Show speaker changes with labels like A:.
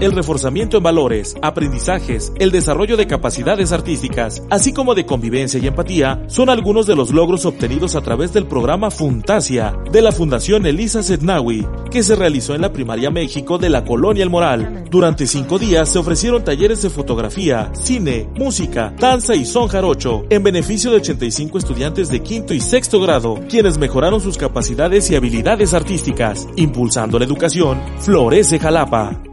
A: el reforzamiento en valores, aprendizajes, el desarrollo de capacidades artísticas, así como de convivencia y empatía, son algunos de los logros obtenidos a través del programa Funtasia de la Fundación Elisa Sednawi, que se realizó en la Primaria México de la Colonia El Moral. Durante cinco días se ofrecieron talleres de fotografía, cine, música, danza y son jarocho, en beneficio de 85 estudiantes de quinto y sexto grado, quienes mejoraron sus capacidades y habilidades artísticas, impulsando la educación, Florece Jalapa.